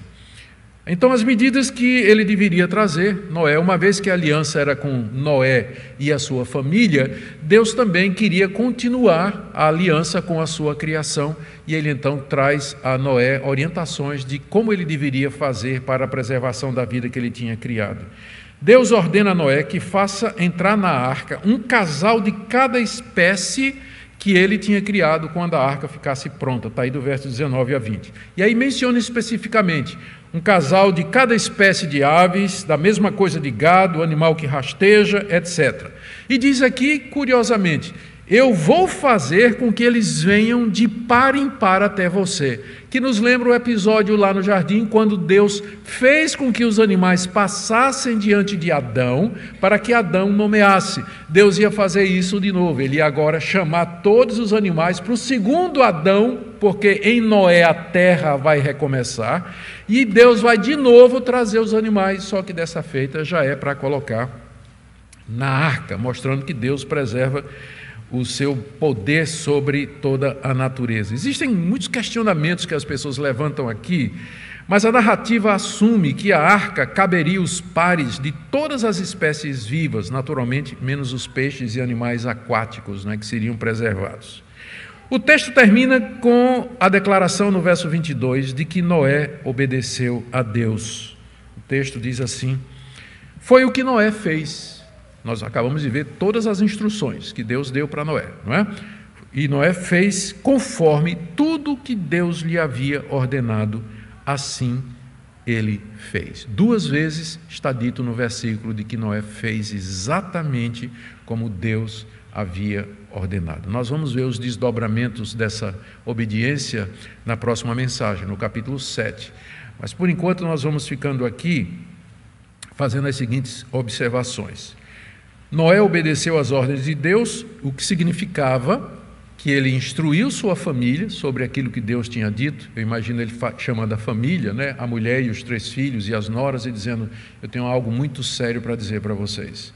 Então, as medidas que ele deveria trazer, Noé, uma vez que a aliança era com Noé e a sua família, Deus também queria continuar a aliança com a sua criação, e ele então traz a Noé orientações de como ele deveria fazer para a preservação da vida que ele tinha criado. Deus ordena a Noé que faça entrar na arca um casal de cada espécie que ele tinha criado quando a arca ficasse pronta. Está aí do verso 19 a 20. E aí menciona especificamente um casal de cada espécie de aves, da mesma coisa de gado, animal que rasteja, etc. E diz aqui, curiosamente, eu vou fazer com que eles venham de par em par até você. Que nos lembra o episódio lá no jardim, quando Deus fez com que os animais passassem diante de Adão, para que Adão nomeasse. Deus ia fazer isso de novo, ele ia agora chamar todos os animais para o segundo Adão, porque em Noé a terra vai recomeçar, e Deus vai de novo trazer os animais, só que dessa feita já é para colocar na arca, mostrando que Deus preserva o seu poder sobre toda a natureza. Existem muitos questionamentos que as pessoas levantam aqui, mas a narrativa assume que a arca caberia os pares de todas as espécies vivas, naturalmente, menos os peixes e animais aquáticos, né, que seriam preservados. O texto termina com a declaração no verso 22 de que Noé obedeceu a Deus. O texto diz assim: Foi o que Noé fez nós acabamos de ver todas as instruções que Deus deu para Noé, não é? E Noé fez conforme tudo que Deus lhe havia ordenado, assim ele fez. Duas vezes está dito no versículo de que Noé fez exatamente como Deus havia ordenado. Nós vamos ver os desdobramentos dessa obediência na próxima mensagem, no capítulo 7. Mas por enquanto nós vamos ficando aqui fazendo as seguintes observações. Noé obedeceu às ordens de Deus, o que significava que ele instruiu sua família sobre aquilo que Deus tinha dito. Eu imagino ele chamando a família, né, a mulher e os três filhos e as noras, e dizendo: Eu tenho algo muito sério para dizer para vocês.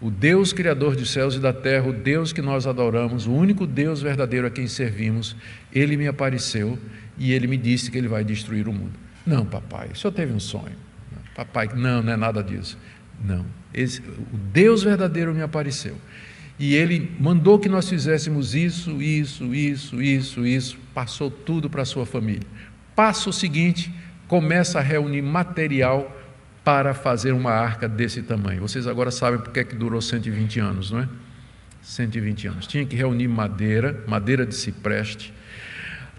O Deus Criador dos céus e da terra, o Deus que nós adoramos, o único Deus verdadeiro a quem servimos, ele me apareceu e ele me disse que ele vai destruir o mundo. Não, papai, o senhor teve um sonho. Papai, não, não é nada disso. Não. Esse, o Deus verdadeiro me apareceu. E ele mandou que nós fizéssemos isso, isso, isso, isso, isso. Passou tudo para a sua família. Passo seguinte, começa a reunir material para fazer uma arca desse tamanho. Vocês agora sabem por que, é que durou 120 anos, não é? 120 anos. Tinha que reunir madeira, madeira de cipreste,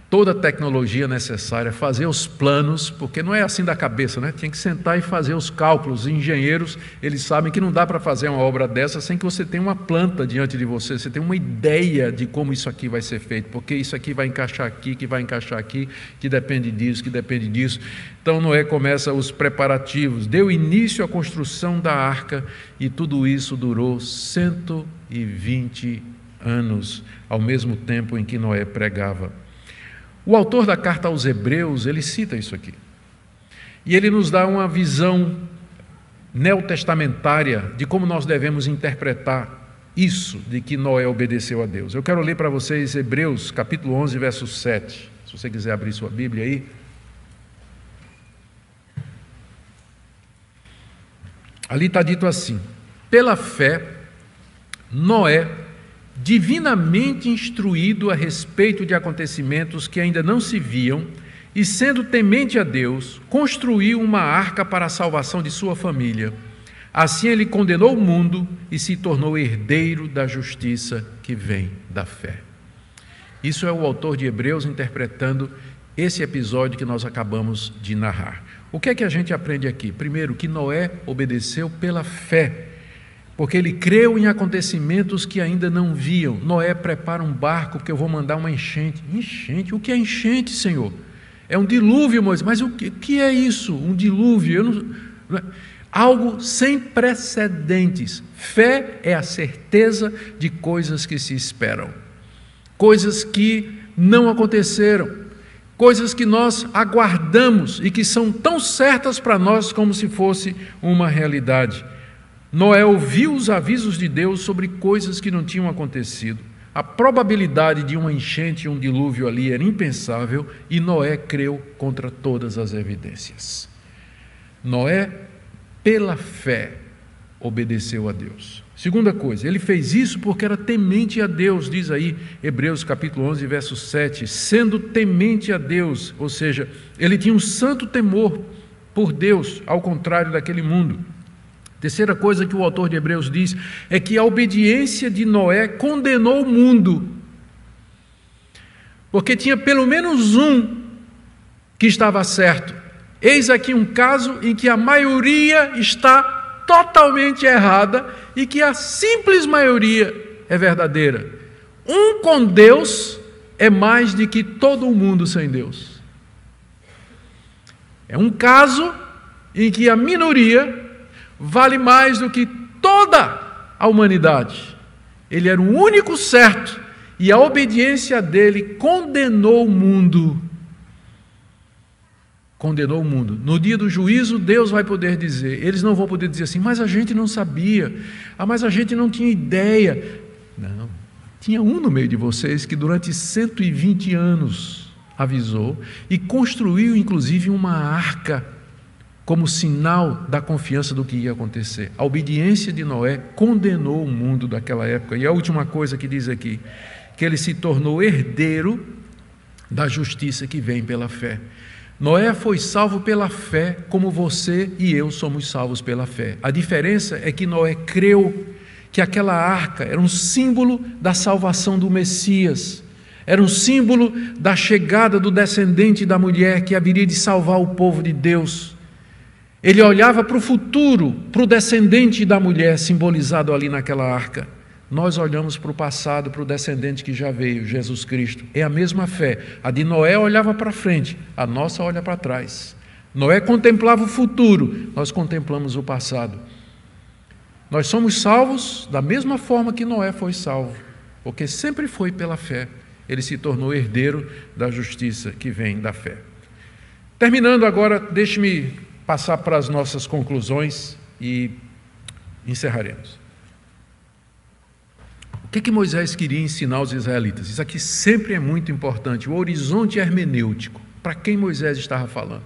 toda a tecnologia necessária, fazer os planos, porque não é assim da cabeça, né? Tinha que sentar e fazer os cálculos. Os engenheiros, eles sabem que não dá para fazer uma obra dessa sem que você tenha uma planta diante de você, você tem uma ideia de como isso aqui vai ser feito, porque isso aqui vai encaixar aqui, que vai encaixar aqui, que depende disso, que depende disso. Então Noé começa os preparativos, deu início à construção da arca e tudo isso durou 120 anos, ao mesmo tempo em que Noé pregava o autor da carta aos Hebreus, ele cita isso aqui. E ele nos dá uma visão neotestamentária de como nós devemos interpretar isso de que Noé obedeceu a Deus. Eu quero ler para vocês Hebreus, capítulo 11, verso 7. Se você quiser abrir sua Bíblia aí. Ali está dito assim: pela fé, Noé divinamente instruído a respeito de acontecimentos que ainda não se viam, e sendo temente a Deus, construiu uma arca para a salvação de sua família. Assim ele condenou o mundo e se tornou herdeiro da justiça que vem da fé. Isso é o autor de Hebreus interpretando esse episódio que nós acabamos de narrar. O que é que a gente aprende aqui? Primeiro, que Noé obedeceu pela fé porque ele creu em acontecimentos que ainda não viam. Noé prepara um barco porque eu vou mandar uma enchente. Enchente? O que é enchente, Senhor? É um dilúvio, Moisés. Mas o que é isso? Um dilúvio? Não... É... Algo sem precedentes. Fé é a certeza de coisas que se esperam, coisas que não aconteceram, coisas que nós aguardamos e que são tão certas para nós como se fosse uma realidade. Noé ouviu os avisos de Deus sobre coisas que não tinham acontecido. A probabilidade de uma enchente e um dilúvio ali era impensável e Noé creu contra todas as evidências. Noé, pela fé, obedeceu a Deus. Segunda coisa, ele fez isso porque era temente a Deus, diz aí Hebreus capítulo 11, verso 7, sendo temente a Deus, ou seja, ele tinha um santo temor por Deus, ao contrário daquele mundo. Terceira coisa que o autor de Hebreus diz é que a obediência de Noé condenou o mundo. Porque tinha pelo menos um que estava certo. Eis aqui um caso em que a maioria está totalmente errada e que a simples maioria é verdadeira. Um com Deus é mais do que todo o mundo sem Deus. É um caso em que a minoria vale mais do que toda a humanidade. Ele era o único certo e a obediência dele condenou o mundo. Condenou o mundo. No dia do juízo, Deus vai poder dizer, eles não vão poder dizer assim, mas a gente não sabia, ah, mas a gente não tinha ideia. Não, tinha um no meio de vocês que durante 120 anos avisou e construiu inclusive uma arca como sinal da confiança do que ia acontecer. A obediência de Noé condenou o mundo daquela época. E a última coisa que diz aqui, que ele se tornou herdeiro da justiça que vem pela fé. Noé foi salvo pela fé, como você e eu somos salvos pela fé. A diferença é que Noé creu que aquela arca era um símbolo da salvação do Messias, era um símbolo da chegada do descendente da mulher que haveria de salvar o povo de Deus. Ele olhava para o futuro, para o descendente da mulher simbolizado ali naquela arca. Nós olhamos para o passado, para o descendente que já veio, Jesus Cristo. É a mesma fé. A de Noé olhava para frente, a nossa olha para trás. Noé contemplava o futuro, nós contemplamos o passado. Nós somos salvos da mesma forma que Noé foi salvo, porque sempre foi pela fé. Ele se tornou herdeiro da justiça que vem da fé. Terminando agora, deixe-me passar para as nossas conclusões e encerraremos. O que, que Moisés queria ensinar aos israelitas? Isso aqui sempre é muito importante. O horizonte hermenêutico. Para quem Moisés estava falando?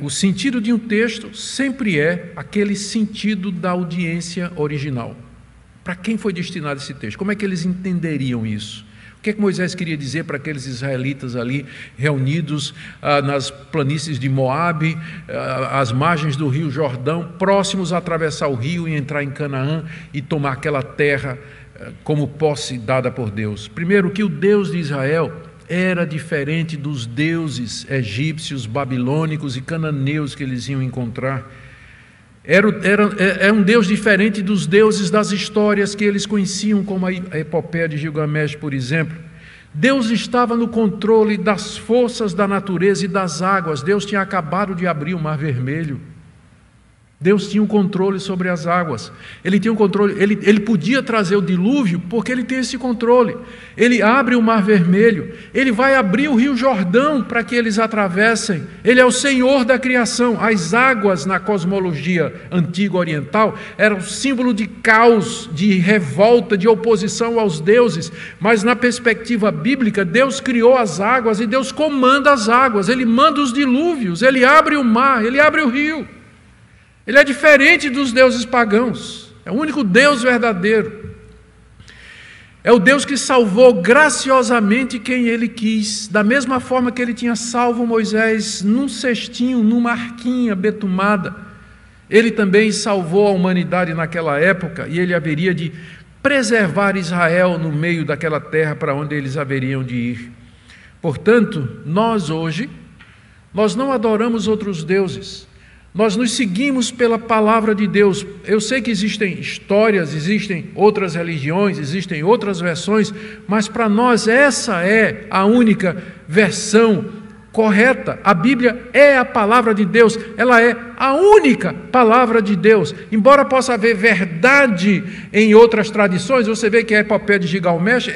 O sentido de um texto sempre é aquele sentido da audiência original. Para quem foi destinado esse texto? Como é que eles entenderiam isso? Que, que Moisés queria dizer para aqueles israelitas ali reunidos ah, nas planícies de Moabe, ah, às margens do rio Jordão, próximos a atravessar o rio e entrar em Canaã e tomar aquela terra ah, como posse dada por Deus? Primeiro, que o Deus de Israel era diferente dos deuses egípcios, babilônicos e cananeus que eles iam encontrar. Era, era, é, é um Deus diferente dos deuses das histórias que eles conheciam, como a epopeia de Gilgamesh, por exemplo. Deus estava no controle das forças da natureza e das águas. Deus tinha acabado de abrir o Mar Vermelho. Deus tinha o um controle sobre as águas. Ele tinha um controle, ele, ele podia trazer o dilúvio porque ele tem esse controle. Ele abre o mar vermelho, ele vai abrir o rio Jordão para que eles atravessem. Ele é o Senhor da criação. As águas na cosmologia antiga oriental eram símbolo de caos, de revolta, de oposição aos deuses, mas na perspectiva bíblica, Deus criou as águas e Deus comanda as águas. Ele manda os dilúvios, ele abre o mar, ele abre o rio. Ele é diferente dos deuses pagãos. É o único Deus verdadeiro. É o Deus que salvou graciosamente quem ele quis, da mesma forma que ele tinha salvo Moisés num cestinho, numa arquinha betumada. Ele também salvou a humanidade naquela época e ele haveria de preservar Israel no meio daquela terra para onde eles haveriam de ir. Portanto, nós hoje, nós não adoramos outros deuses. Nós nos seguimos pela palavra de Deus. Eu sei que existem histórias, existem outras religiões, existem outras versões, mas para nós essa é a única versão correta. A Bíblia é a palavra de Deus, ela é a única palavra de Deus. Embora possa haver verdade em outras tradições, você vê que a epopeia de Gilgamesh,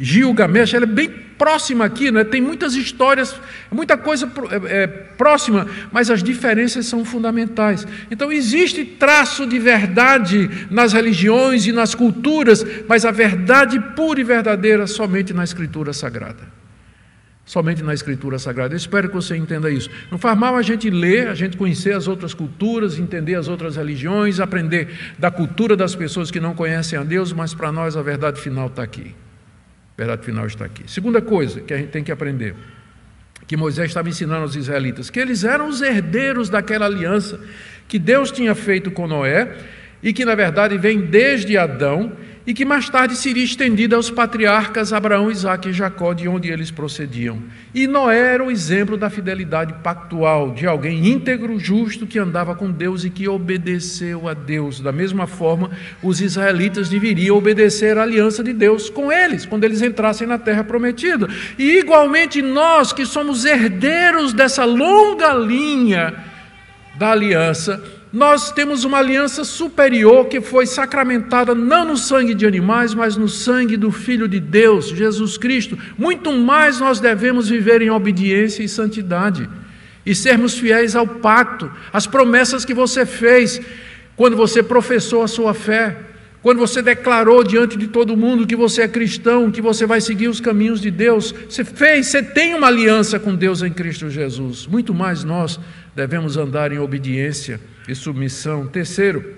Gilgamesh ela é bem próxima aqui, né? tem muitas histórias, muita coisa próxima, mas as diferenças são fundamentais. Então existe traço de verdade nas religiões e nas culturas, mas a verdade pura e verdadeira somente na Escritura Sagrada somente na Escritura Sagrada. Eu espero que você entenda isso. Não faz mal a gente ler, a gente conhecer as outras culturas, entender as outras religiões, aprender da cultura das pessoas que não conhecem a Deus, mas para nós a verdade final está aqui. A verdade final está aqui. Segunda coisa que a gente tem que aprender, que Moisés estava ensinando aos israelitas, que eles eram os herdeiros daquela aliança que Deus tinha feito com Noé e que na verdade vem desde Adão e que mais tarde seria estendida aos patriarcas Abraão, Isaque e Jacó, de onde eles procediam. E Noé era o exemplo da fidelidade pactual, de alguém íntegro, justo, que andava com Deus e que obedeceu a Deus. Da mesma forma, os israelitas deveriam obedecer à aliança de Deus com eles, quando eles entrassem na terra prometida. E igualmente nós, que somos herdeiros dessa longa linha da aliança, nós temos uma aliança superior que foi sacramentada não no sangue de animais, mas no sangue do Filho de Deus, Jesus Cristo. Muito mais nós devemos viver em obediência e santidade e sermos fiéis ao pacto, às promessas que você fez quando você professou a sua fé, quando você declarou diante de todo mundo que você é cristão, que você vai seguir os caminhos de Deus. Você fez, você tem uma aliança com Deus em Cristo Jesus. Muito mais nós devemos andar em obediência e submissão. Terceiro,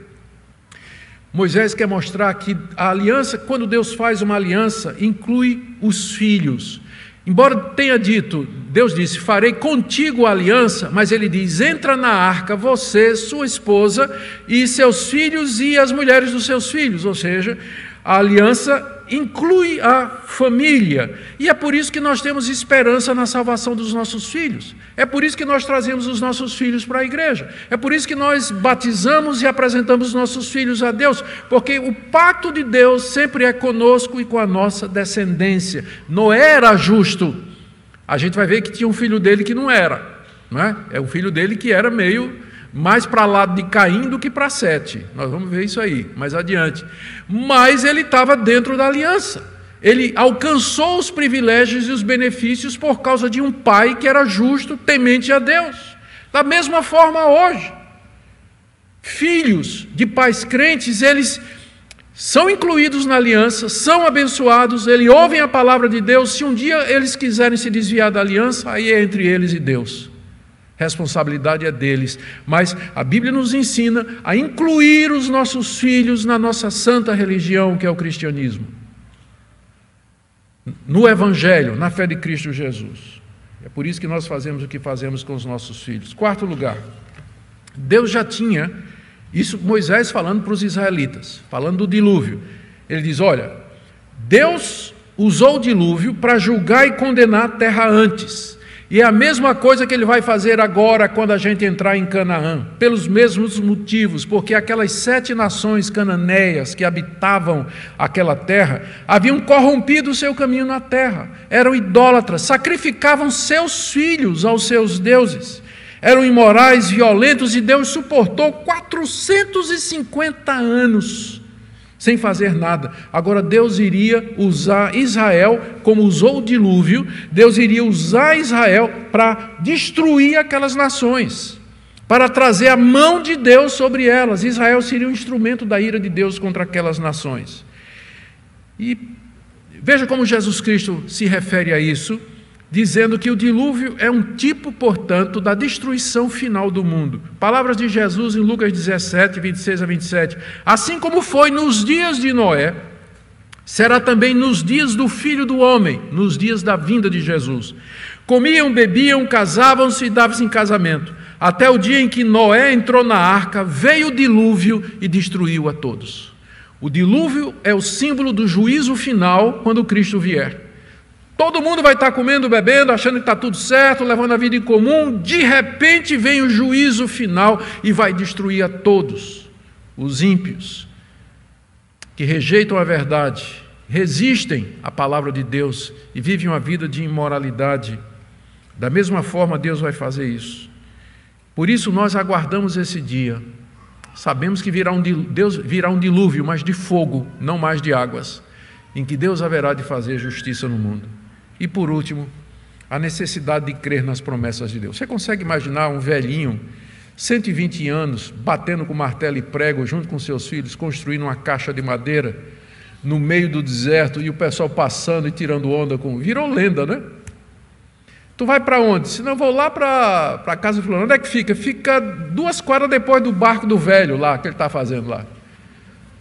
Moisés quer mostrar que a aliança, quando Deus faz uma aliança, inclui os filhos. Embora tenha dito, Deus disse: Farei contigo aliança, mas ele diz: Entra na arca, você, sua esposa e seus filhos e as mulheres dos seus filhos. Ou seja, a aliança inclui a família. E é por isso que nós temos esperança na salvação dos nossos filhos. É por isso que nós trazemos os nossos filhos para a igreja. É por isso que nós batizamos e apresentamos os nossos filhos a Deus, porque o pacto de Deus sempre é conosco e com a nossa descendência. Noé era justo. A gente vai ver que tinha um filho dele que não era. Não é? é o filho dele que era meio mais para lado de Caim do que para Sete. Nós vamos ver isso aí mais adiante. Mas ele estava dentro da aliança. Ele alcançou os privilégios e os benefícios por causa de um pai que era justo, temente a Deus. Da mesma forma hoje, filhos de pais crentes, eles são incluídos na aliança, são abençoados, eles ouvem a palavra de Deus. Se um dia eles quiserem se desviar da aliança, aí é entre eles e Deus responsabilidade é deles. Mas a Bíblia nos ensina a incluir os nossos filhos na nossa santa religião, que é o cristianismo. No Evangelho, na fé de Cristo Jesus. É por isso que nós fazemos o que fazemos com os nossos filhos. Quarto lugar, Deus já tinha, isso Moisés falando para os israelitas, falando do dilúvio. Ele diz: Olha, Deus usou o dilúvio para julgar e condenar a terra antes. E é a mesma coisa que ele vai fazer agora quando a gente entrar em Canaã, pelos mesmos motivos, porque aquelas sete nações cananeias que habitavam aquela terra haviam corrompido o seu caminho na terra, eram idólatras, sacrificavam seus filhos aos seus deuses, eram imorais, violentos, e Deus suportou 450 anos sem fazer nada. Agora Deus iria usar Israel, como usou o dilúvio, Deus iria usar Israel para destruir aquelas nações, para trazer a mão de Deus sobre elas. Israel seria um instrumento da ira de Deus contra aquelas nações. E veja como Jesus Cristo se refere a isso dizendo que o dilúvio é um tipo, portanto, da destruição final do mundo. Palavras de Jesus em Lucas 17, 26 a 27. Assim como foi nos dias de Noé, será também nos dias do filho do homem, nos dias da vinda de Jesus. Comiam, bebiam, casavam-se e davam-se em casamento, até o dia em que Noé entrou na arca, veio o dilúvio e destruiu a todos. O dilúvio é o símbolo do juízo final quando Cristo vier. Todo mundo vai estar comendo, bebendo, achando que está tudo certo, levando a vida em comum. De repente vem o juízo final e vai destruir a todos os ímpios que rejeitam a verdade, resistem à palavra de Deus e vivem uma vida de imoralidade. Da mesma forma, Deus vai fazer isso. Por isso nós aguardamos esse dia. Sabemos que virá um, Deus virá um dilúvio, mas de fogo, não mais de águas, em que Deus haverá de fazer justiça no mundo. E por último, a necessidade de crer nas promessas de Deus. Você consegue imaginar um velhinho, 120 anos, batendo com martelo e prego junto com seus filhos, construindo uma caixa de madeira no meio do deserto e o pessoal passando e tirando onda com. Virou lenda, né? Tu vai para onde? Se não, vou lá para a casa fulano. Onde é que fica? Fica duas quadras depois do barco do velho lá, que ele está fazendo lá.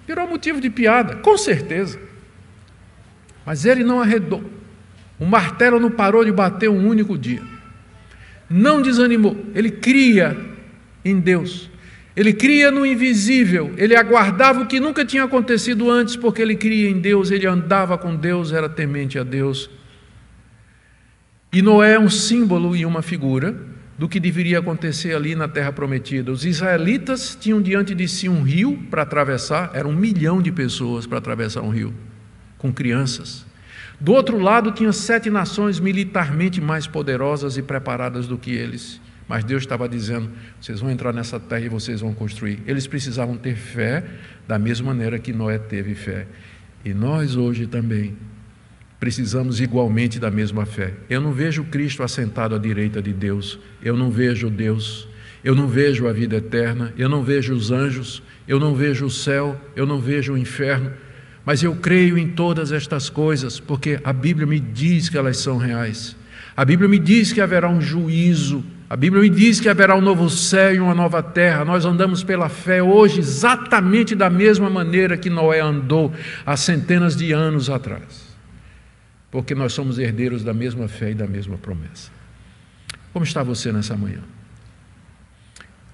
Virou motivo de piada, com certeza. Mas ele não arredou. O martelo não parou de bater um único dia. Não desanimou. Ele cria em Deus. Ele cria no invisível. Ele aguardava o que nunca tinha acontecido antes, porque ele cria em Deus. Ele andava com Deus, era temente a Deus. E Noé é um símbolo e uma figura do que deveria acontecer ali na terra prometida. Os israelitas tinham diante de si um rio para atravessar, era um milhão de pessoas para atravessar um rio, com crianças. Do outro lado, tinha sete nações militarmente mais poderosas e preparadas do que eles. Mas Deus estava dizendo: vocês vão entrar nessa terra e vocês vão construir. Eles precisavam ter fé, da mesma maneira que Noé teve fé. E nós hoje também precisamos igualmente da mesma fé. Eu não vejo Cristo assentado à direita de Deus, eu não vejo Deus, eu não vejo a vida eterna, eu não vejo os anjos, eu não vejo o céu, eu não vejo o inferno mas eu creio em todas estas coisas, porque a Bíblia me diz que elas são reais. A Bíblia me diz que haverá um juízo. A Bíblia me diz que haverá um novo céu e uma nova terra. Nós andamos pela fé hoje exatamente da mesma maneira que Noé andou há centenas de anos atrás. Porque nós somos herdeiros da mesma fé e da mesma promessa. Como está você nessa manhã?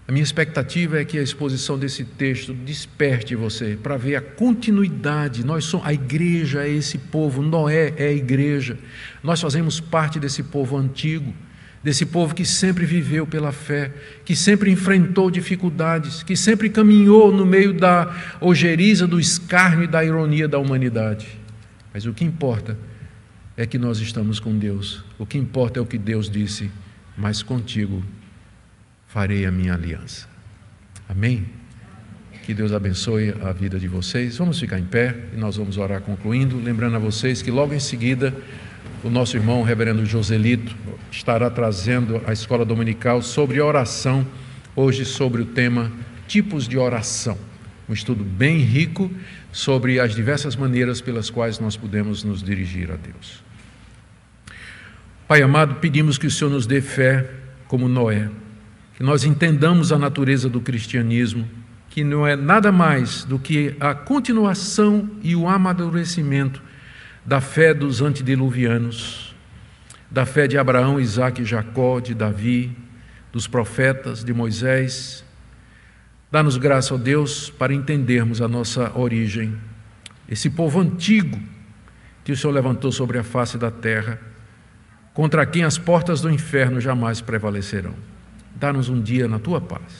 A minha expectativa é que a exposição desse texto desperte você para ver a continuidade. Nós somos a igreja é esse povo, Noé é a igreja. Nós fazemos parte desse povo antigo, desse povo que sempre viveu pela fé, que sempre enfrentou dificuldades, que sempre caminhou no meio da ojeriza, do escárnio e da ironia da humanidade. Mas o que importa é que nós estamos com Deus. O que importa é o que Deus disse, mas contigo farei a minha aliança. Amém? Que Deus abençoe a vida de vocês. Vamos ficar em pé e nós vamos orar concluindo. Lembrando a vocês que logo em seguida o nosso irmão, o reverendo Joselito, estará trazendo a escola dominical sobre oração, hoje sobre o tema tipos de oração. Um estudo bem rico sobre as diversas maneiras pelas quais nós podemos nos dirigir a Deus. Pai amado, pedimos que o Senhor nos dê fé como Noé que nós entendamos a natureza do cristianismo, que não é nada mais do que a continuação e o amadurecimento da fé dos antediluvianos, da fé de Abraão, Isaac Jacó, de Davi, dos profetas, de Moisés. Dá-nos graça, ó Deus, para entendermos a nossa origem, esse povo antigo que o Senhor levantou sobre a face da terra, contra quem as portas do inferno jamais prevalecerão. Dá-nos um dia na tua paz.